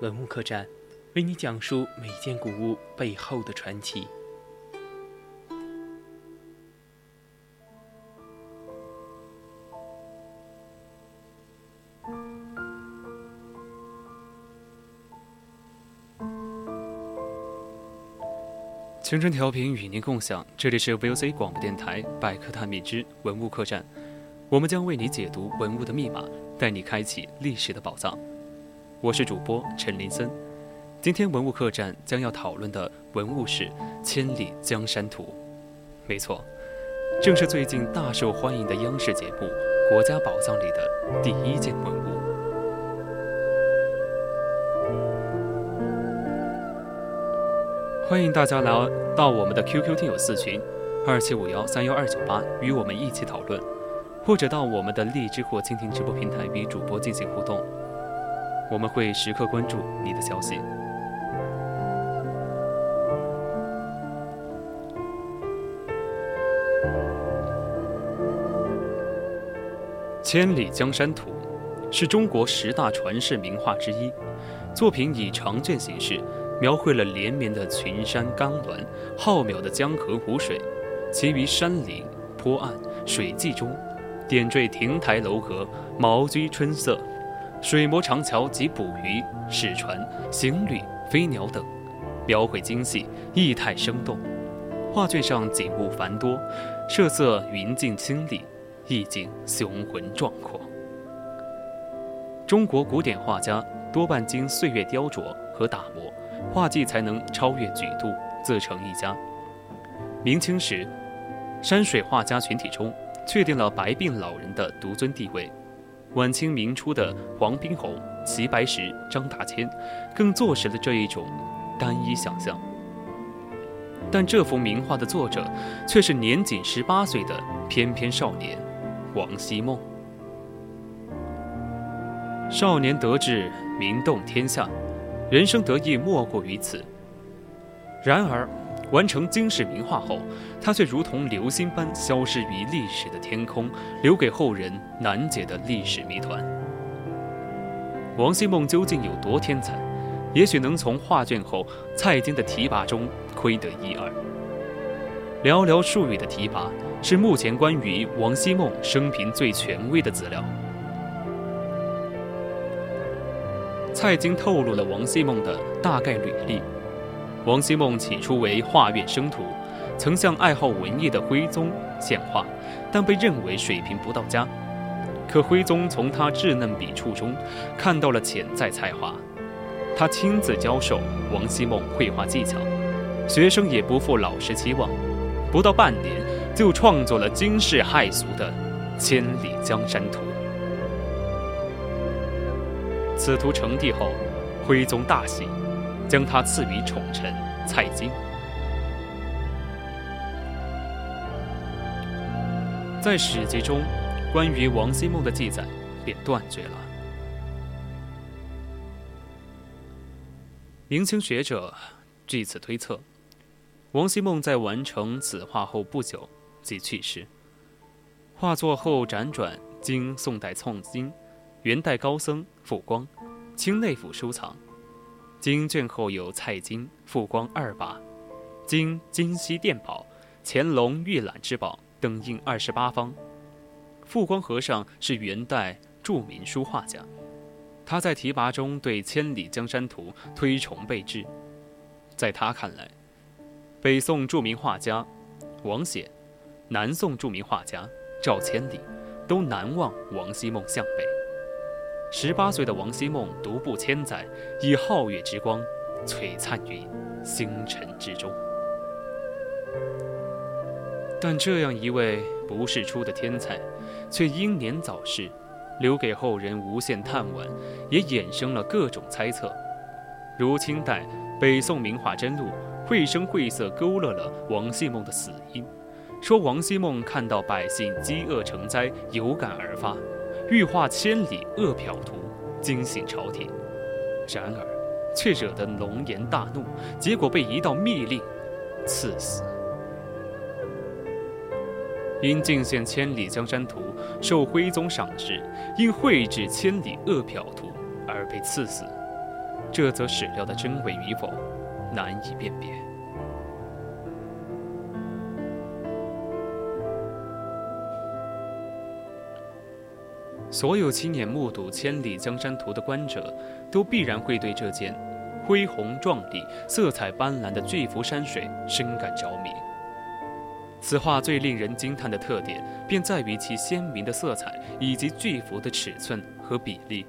文物客栈，为你讲述每件古物背后的传奇。青春调频与您共享，这里是 VOC 广播电台百科探秘之文物客栈。我们将为你解读文物的密码，带你开启历史的宝藏。我是主播陈林森。今天文物客栈将要讨论的文物是《千里江山图》。没错，正是最近大受欢迎的央视节目《国家宝藏》里的第一件文物。欢迎大家来到我们的 QQ 听友四群二七五幺三幺二九八，与我们一起讨论。或者到我们的荔枝或蜻蜓直播平台与主播进行互动，我们会时刻关注你的消息。《千里江山图》是中国十大传世名画之一，作品以长卷形式描绘了连绵的群山冈峦、浩渺的江河湖水，其于山岭坡岸、水际中。点缀亭台楼阁、茅居春色，水磨长桥及捕鱼、驶船、行旅、飞鸟等，描绘精细，意态生动。画卷上景物繁多，色色云静清丽，意境雄浑壮阔。中国古典画家多半经岁月雕琢和打磨，画技才能超越举度，自成一家。明清时，山水画家群体中。确定了白鬓老人的独尊地位。晚清明初的黄宾虹、齐白石、张大千，更坐实了这一种单一想象。但这幅名画的作者，却是年仅十八岁的翩翩少年王希孟。少年得志，名动天下，人生得意莫过于此。然而。完成惊世名画后，他却如同流星般消失于历史的天空，留给后人难解的历史谜团。王希孟究竟有多天才？也许能从画卷后蔡京的提拔中窥得一二。寥寥数语的提拔，是目前关于王希孟生平最权威的资料。蔡京透露了王希孟的大概履历。王希孟起初为画院生徒，曾向爱好文艺的徽宗献画，但被认为水平不到家。可徽宗从他稚嫩笔触中看到了潜在才华，他亲自教授王希孟绘画技巧，学生也不负老师期望，不到半年就创作了惊世骇俗的《千里江山图》。此图成帝后，徽宗大喜。将他赐予宠臣蔡京。在史籍中，关于王希孟的记载便断绝了。明清学者据此推测，王希孟在完成此画后不久即去世。画作后辗转经宋代创金、元代高僧傅光、清内府收藏。经卷后有蔡京、富光二把，经金溪殿宝、乾隆御览之宝等印二十八方。富光和尚是元代著名书画家，他在题跋中对《千里江山图》推崇备至。在他看来，北宋著名画家王显、南宋著名画家赵千里都难忘王希孟向北。十八岁的王希孟独步千载，以皓月之光璀璨于星辰之中。但这样一位不世出的天才，却英年早逝，留给后人无限叹惋，也衍生了各种猜测。如清代北宋名画真录，绘声绘色勾勒了王希孟的死因，说王希孟看到百姓饥饿成灾，有感而发，欲画千里饿殍图，惊醒朝廷。然而，却惹得龙颜大怒，结果被一道密令赐死。因进献《千里江山图》，受徽宗赏识，因绘制《千里饿殍图》而被赐死。这则史料的真伪与否，难以辨别。所有亲眼目睹《千里江山图》的观者，都必然会对这件恢宏壮丽、色彩斑斓的巨幅山水深感着迷。此画最令人惊叹的特点，便在于其鲜明的色彩以及巨幅的尺寸和比例。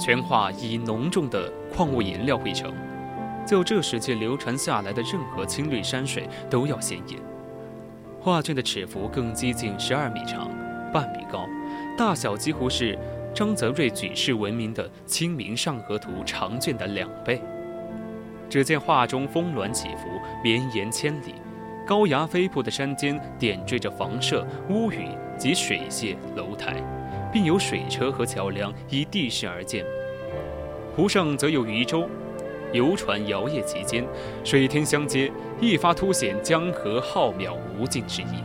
全画以浓重的矿物颜料绘成，就这时期流传下来的任何青绿山水都要鲜艳。画卷的尺幅更接近十二米长，半米高，大小几乎是。张泽瑞举世闻名的《清明上河图》长卷的两倍。只见画中峰峦起伏，绵延千里，高崖飞瀑的山间点缀着房舍、屋宇及水榭楼台，并有水车和桥梁依地势而建。湖上则有渔舟、游船摇曳其间，水天相接，一发凸显江河浩渺无尽之意。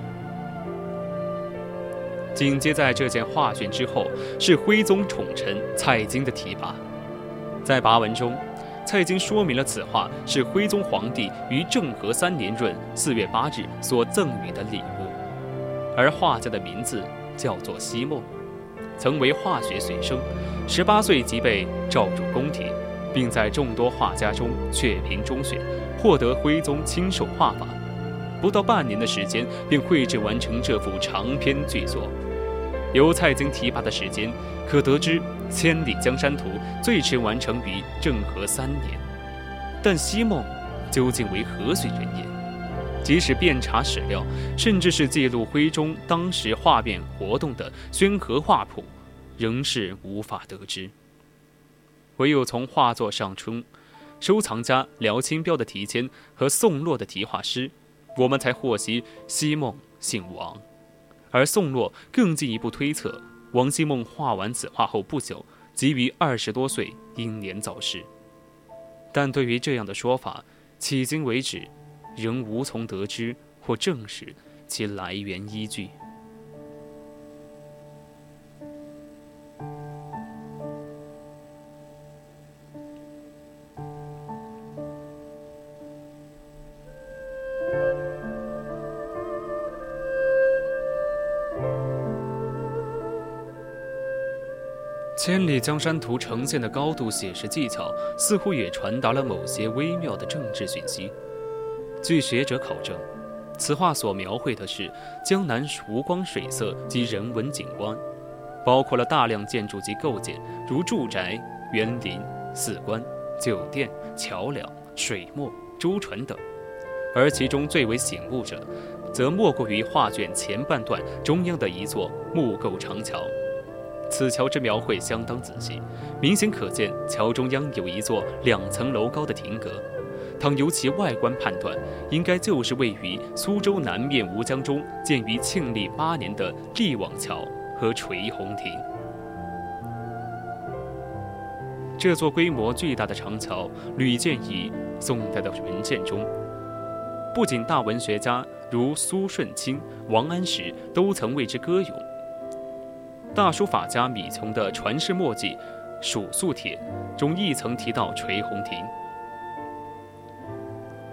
紧接在这件画卷之后，是徽宗宠臣蔡京的题跋。在跋文中，蔡京说明了此画是徽宗皇帝于政和三年闰四月八日所赠予的礼物，而画家的名字叫做西梦，曾为化学学生，十八岁即被召入宫廷，并在众多画家中确评中选，获得徽宗亲授画法。不到半年的时间，便绘制完成这幅长篇巨作。由蔡京提拔的时间，可得知《千里江山图》最迟完成于政和三年。但西梦究竟为何许人也？即使遍查史料，甚至是记录徽宗当时画变活动的《宣和画谱》，仍是无法得知。唯有从画作上中，收藏家廖清标的题签和宋洛的题画诗。我们才获悉西梦姓王，而宋洛更进一步推测，王希孟画完此画后不久，即于二十多岁英年早逝。但对于这样的说法，迄今为止，仍无从得知或证实其来源依据。《千里江山图》呈现的高度写实技巧，似乎也传达了某些微妙的政治讯息。据学者考证，此画所描绘的是江南湖光水色及人文景观，包括了大量建筑及构件，如住宅、园林、寺观、酒店、桥梁、水墨、舟船等。而其中最为醒目者，则莫过于画卷前半段中央的一座木构长桥。此桥之描绘相当仔细，明显可见桥中央有一座两层楼高的亭阁。倘由其外观判断，应该就是位于苏州南面吴江中建于庆历八年的力网桥和垂虹亭。这座规模巨大的长桥屡见于宋代的文献中，不仅大文学家如苏舜钦、王安石都曾为之歌咏。大书法家米琼的传世墨迹《蜀素帖》中亦曾提到垂虹亭。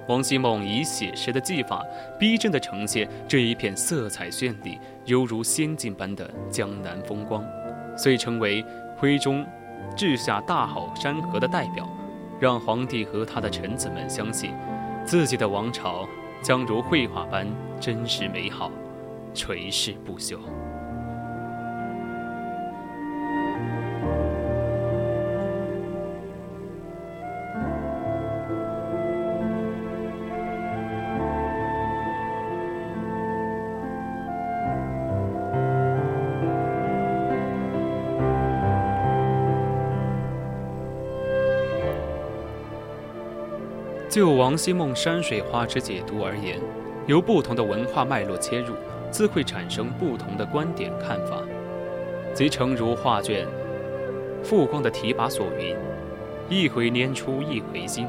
王希孟以写实的技法，逼真地呈现这一片色彩绚丽、犹如仙境般的江南风光，遂成为徽宗治下大好山河的代表，让皇帝和他的臣子们相信，自己的王朝将如绘画般真实美好，垂世不朽。就王希孟山水画之解读而言，由不同的文化脉络切入，自会产生不同的观点看法。即诚如画卷复光的题跋所云：“一回拈出一回新。”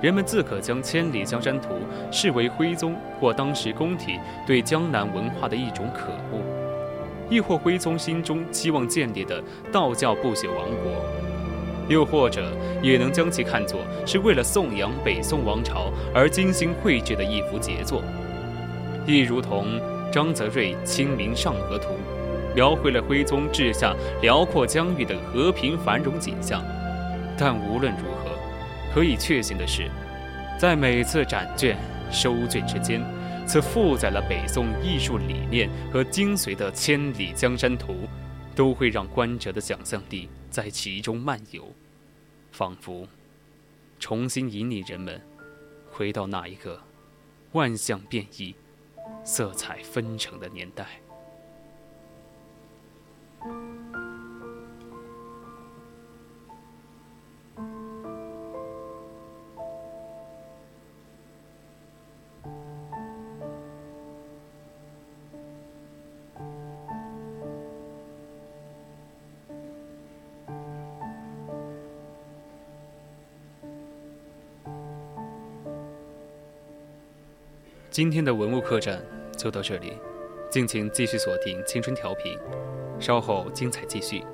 人们自可将《千里江山图》视为徽宗或当时宫体对江南文化的一种渴慕，亦或徽宗心中期望建立的道教不朽王国，又或者也能将其看作是为了颂扬北宋王朝而精心绘制的一幅杰作，亦如同张则瑞《清明上河图》，描绘了徽宗治下辽阔疆域的和平繁荣景象。但无论如何。可以确信的是，在每次展卷、收卷之间，此负载了北宋艺术理念和精髓的《千里江山图》，都会让观者的想象力在其中漫游，仿佛重新引领人们回到那一个万象变异、色彩纷呈的年代。今天的文物客栈就到这里，敬请继续锁定青春调频，稍后精彩继续。